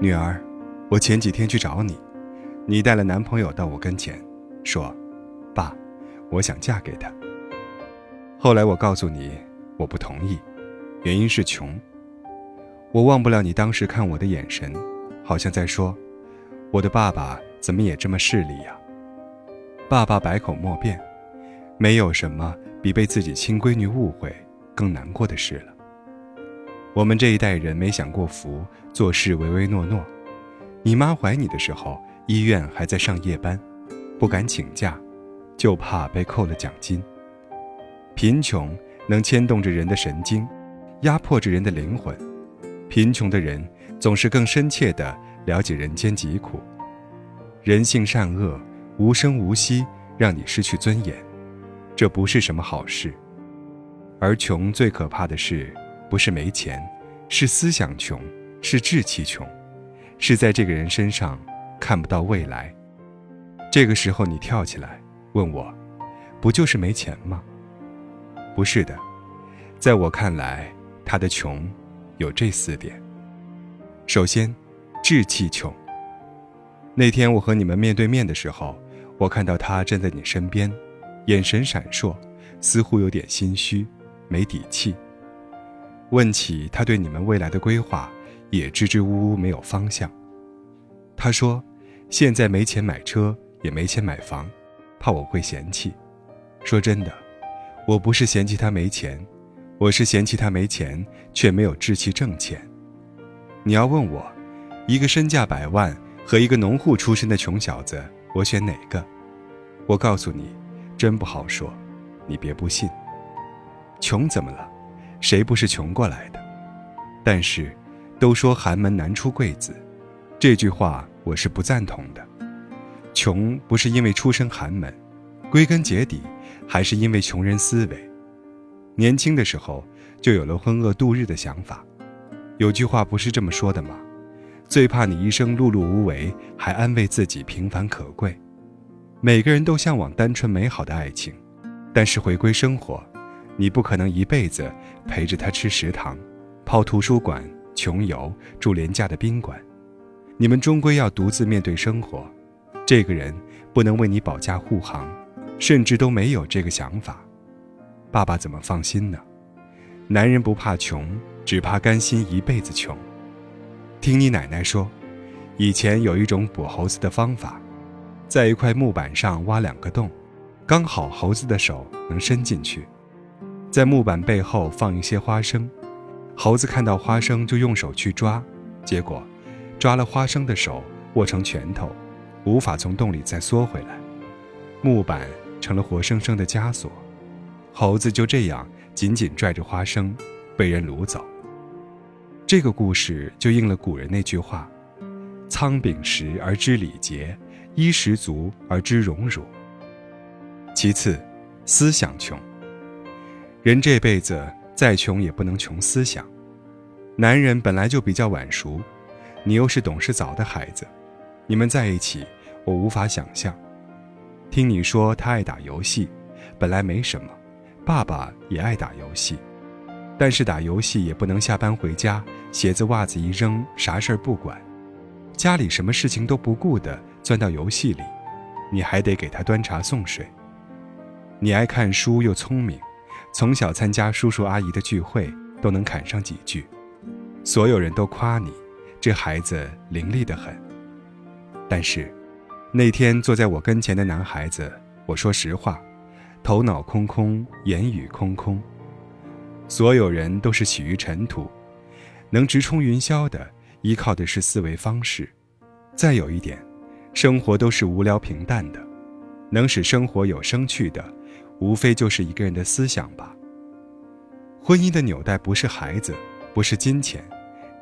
女儿，我前几天去找你，你带了男朋友到我跟前，说：‘爸，我想嫁给他。’后来我告诉你，我不同意，原因是穷。我忘不了你当时看我的眼神，好像在说：‘我的爸爸怎么也这么势利呀？’爸爸百口莫辩，没有什么比被自己亲闺女误会更难过的事了。我们这一代人没享过福，做事唯唯诺诺。你妈怀你的时候，医院还在上夜班，不敢请假，就怕被扣了奖金。贫穷能牵动着人的神经，压迫着人的灵魂。贫穷的人总是更深切地了解人间疾苦，人性善恶，无声无息，让你失去尊严，这不是什么好事。而穷最可怕的是。不是没钱，是思想穷，是志气穷，是在这个人身上看不到未来。这个时候你跳起来问我，不就是没钱吗？不是的，在我看来，他的穷有这四点。首先，志气穷。那天我和你们面对面的时候，我看到他站在你身边，眼神闪烁，似乎有点心虚，没底气。问起他对你们未来的规划，也支支吾吾没有方向。他说：“现在没钱买车，也没钱买房，怕我会嫌弃。”说真的，我不是嫌弃他没钱，我是嫌弃他没钱却没有志气挣钱。你要问我，一个身价百万和一个农户出身的穷小子，我选哪个？我告诉你，真不好说，你别不信。穷怎么了？谁不是穷过来的？但是，都说寒门难出贵子，这句话我是不赞同的。穷不是因为出身寒门，归根结底还是因为穷人思维。年轻的时候就有了浑噩度日的想法。有句话不是这么说的吗？最怕你一生碌碌无为，还安慰自己平凡可贵。每个人都向往单纯美好的爱情，但是回归生活。你不可能一辈子陪着他吃食堂、泡图书馆、穷游、住廉价的宾馆，你们终归要独自面对生活。这个人不能为你保驾护航，甚至都没有这个想法，爸爸怎么放心呢？男人不怕穷，只怕甘心一辈子穷。听你奶奶说，以前有一种捕猴子的方法，在一块木板上挖两个洞，刚好猴子的手能伸进去。在木板背后放一些花生，猴子看到花生就用手去抓，结果抓了花生的手握成拳头，无法从洞里再缩回来，木板成了活生生的枷锁，猴子就这样紧紧拽着花生，被人掳走。这个故事就应了古人那句话：“仓廪实而知礼节，衣食足而知荣辱。”其次，思想穷。人这辈子再穷也不能穷思想。男人本来就比较晚熟，你又是懂事早的孩子，你们在一起，我无法想象。听你说他爱打游戏，本来没什么，爸爸也爱打游戏，但是打游戏也不能下班回家，鞋子袜子一扔，啥事儿不管，家里什么事情都不顾的钻到游戏里，你还得给他端茶送水。你爱看书又聪明。从小参加叔叔阿姨的聚会，都能侃上几句，所有人都夸你，这孩子伶俐得很。但是，那天坐在我跟前的男孩子，我说实话，头脑空空，言语空空。所有人都是起于尘土，能直冲云霄的，依靠的是思维方式。再有一点，生活都是无聊平淡的，能使生活有生趣的。无非就是一个人的思想吧。婚姻的纽带不是孩子，不是金钱，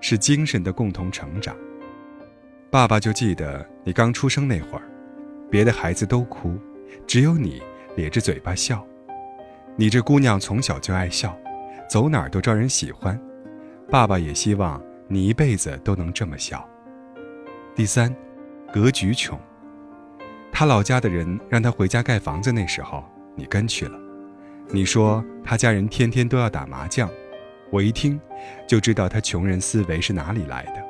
是精神的共同成长。爸爸就记得你刚出生那会儿，别的孩子都哭，只有你咧着嘴巴笑。你这姑娘从小就爱笑，走哪儿都招人喜欢。爸爸也希望你一辈子都能这么笑。第三，格局穷。他老家的人让他回家盖房子那时候。你跟去了，你说他家人天天都要打麻将，我一听就知道他穷人思维是哪里来的。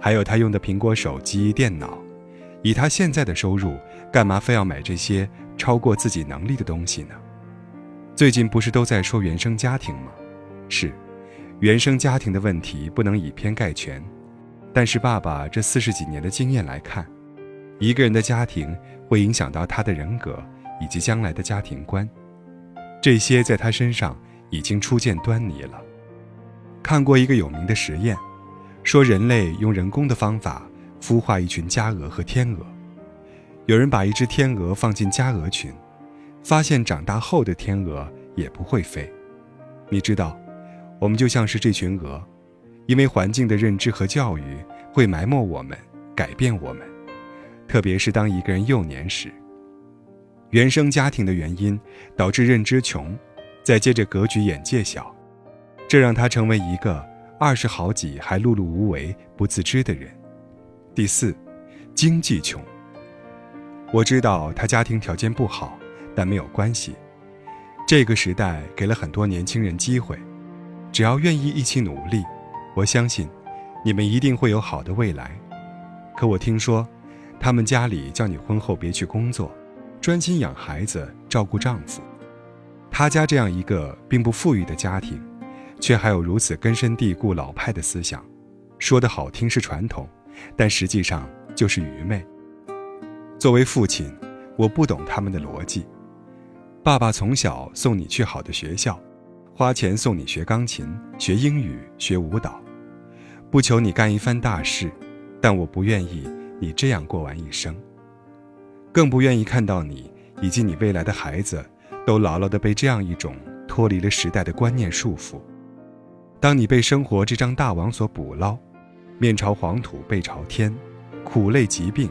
还有他用的苹果手机、电脑。以他现在的收入，干嘛非要买这些超过自己能力的东西呢？最近不是都在说原生家庭吗？是，原生家庭的问题不能以偏概全。但是爸爸这四十几年的经验来看，一个人的家庭会影响到他的人格以及将来的家庭观，这些在他身上已经初见端倪了。看过一个有名的实验，说人类用人工的方法。孵化一群家鹅和天鹅，有人把一只天鹅放进家鹅群，发现长大后的天鹅也不会飞。你知道，我们就像是这群鹅，因为环境的认知和教育会埋没我们，改变我们。特别是当一个人幼年时，原生家庭的原因导致认知穷，再接着格局眼界小，这让他成为一个二十好几还碌碌无为、不自知的人。第四，经济穷。我知道他家庭条件不好，但没有关系。这个时代给了很多年轻人机会，只要愿意一起努力，我相信你们一定会有好的未来。可我听说，他们家里叫你婚后别去工作，专心养孩子、照顾丈夫。他家这样一个并不富裕的家庭，却还有如此根深蒂固老派的思想，说的好听是传统。但实际上就是愚昧。作为父亲，我不懂他们的逻辑。爸爸从小送你去好的学校，花钱送你学钢琴、学英语、学舞蹈，不求你干一番大事，但我不愿意你这样过完一生。更不愿意看到你以及你未来的孩子都牢牢地被这样一种脱离了时代的观念束缚。当你被生活这张大网所捕捞。面朝黄土背朝天，苦累疾病，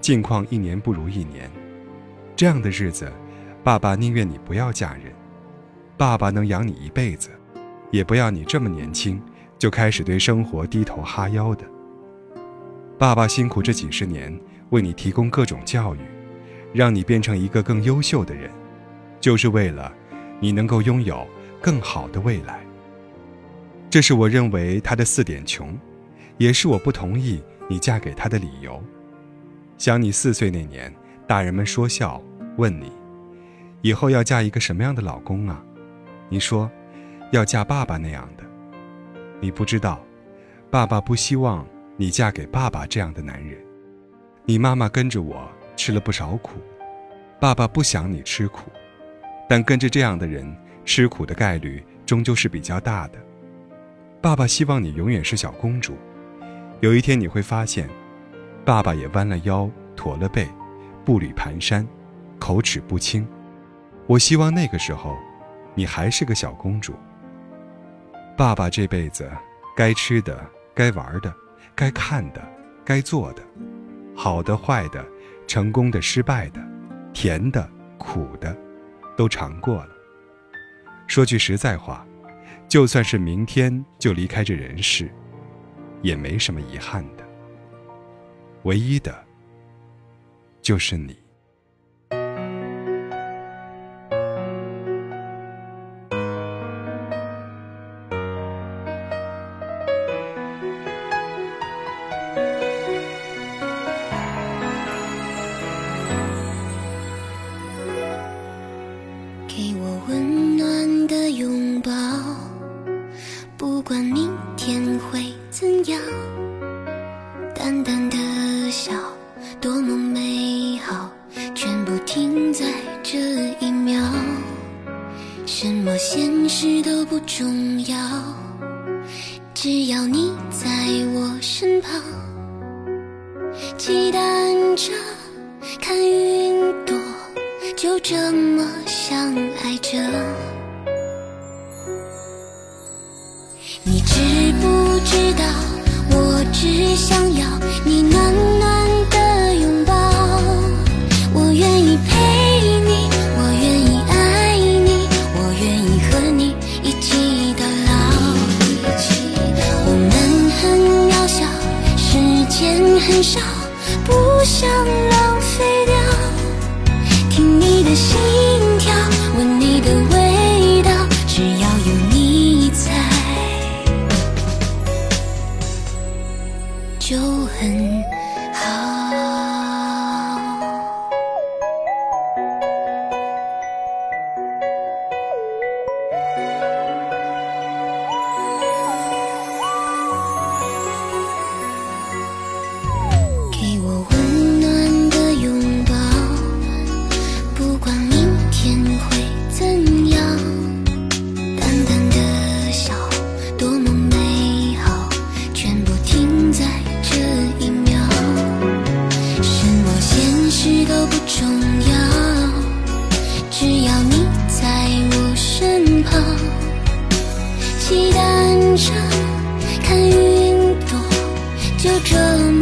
境况一年不如一年。这样的日子，爸爸宁愿你不要嫁人，爸爸能养你一辈子，也不要你这么年轻就开始对生活低头哈腰的。爸爸辛苦这几十年，为你提供各种教育，让你变成一个更优秀的人，就是为了你能够拥有更好的未来。这是我认为他的四点穷。也是我不同意你嫁给他的理由。想你四岁那年，大人们说笑问你，以后要嫁一个什么样的老公啊？你说，要嫁爸爸那样的。你不知道，爸爸不希望你嫁给爸爸这样的男人。你妈妈跟着我吃了不少苦，爸爸不想你吃苦，但跟着这样的人吃苦的概率终究是比较大的。爸爸希望你永远是小公主。有一天你会发现，爸爸也弯了腰、驼了背，步履蹒跚，口齿不清。我希望那个时候，你还是个小公主。爸爸这辈子，该吃的、该玩的、该看的、该做的，好的、坏的，成功的、失败的，甜的、苦的，都尝过了。说句实在话，就算是明天就离开这人世。也没什么遗憾的，唯一的，就是你。重要，只要你在我身旁。期待着看云朵，就这么相爱着。你知不知道，我只想要少，不想浪费掉。听你的心跳，闻你的味道，只要有你在，就很。重要只要你在我身旁。骑单车看云朵就这么